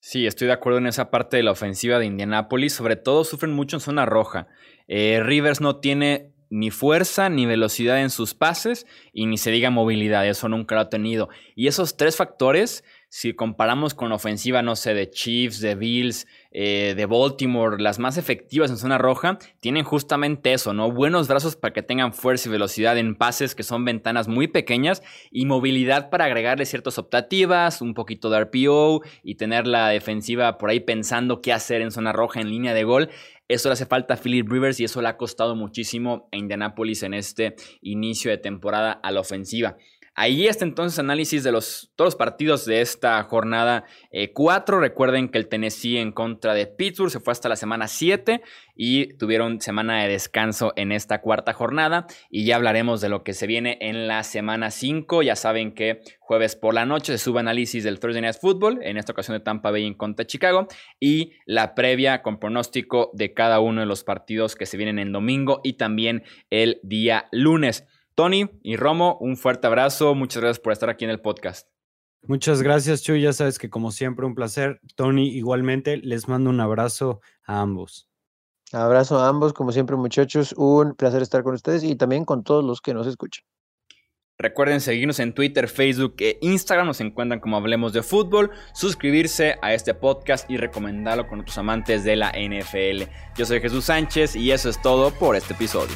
Sí, estoy de acuerdo en esa parte de la ofensiva de Indianapolis. Sobre todo sufren mucho en zona roja. Eh, Rivers no tiene ni fuerza ni velocidad en sus pases y ni se diga movilidad. Eso nunca lo ha tenido. Y esos tres factores si comparamos con ofensiva, no sé, de Chiefs, de Bills, eh, de Baltimore, las más efectivas en zona roja, tienen justamente eso, ¿no? Buenos brazos para que tengan fuerza y velocidad en pases que son ventanas muy pequeñas y movilidad para agregarle ciertas optativas, un poquito de RPO y tener la defensiva por ahí pensando qué hacer en zona roja en línea de gol. Eso le hace falta a Philip Rivers y eso le ha costado muchísimo a Indianapolis en este inicio de temporada a la ofensiva. Ahí está entonces análisis de los, todos los partidos de esta jornada 4. Eh, Recuerden que el Tennessee en contra de Pittsburgh se fue hasta la semana 7 y tuvieron semana de descanso en esta cuarta jornada. Y ya hablaremos de lo que se viene en la semana 5. Ya saben que jueves por la noche se sube análisis del Thursday Night Football, en esta ocasión de Tampa Bay en contra de Chicago, y la previa con pronóstico de cada uno de los partidos que se vienen en domingo y también el día lunes. Tony y Romo, un fuerte abrazo. Muchas gracias por estar aquí en el podcast. Muchas gracias, Chuy. Ya sabes que como siempre un placer. Tony, igualmente, les mando un abrazo a ambos. Abrazo a ambos, como siempre, muchachos. Un placer estar con ustedes y también con todos los que nos escuchan. Recuerden seguirnos en Twitter, Facebook e Instagram. Nos encuentran como Hablemos de Fútbol. Suscribirse a este podcast y recomendarlo con otros amantes de la NFL. Yo soy Jesús Sánchez y eso es todo por este episodio.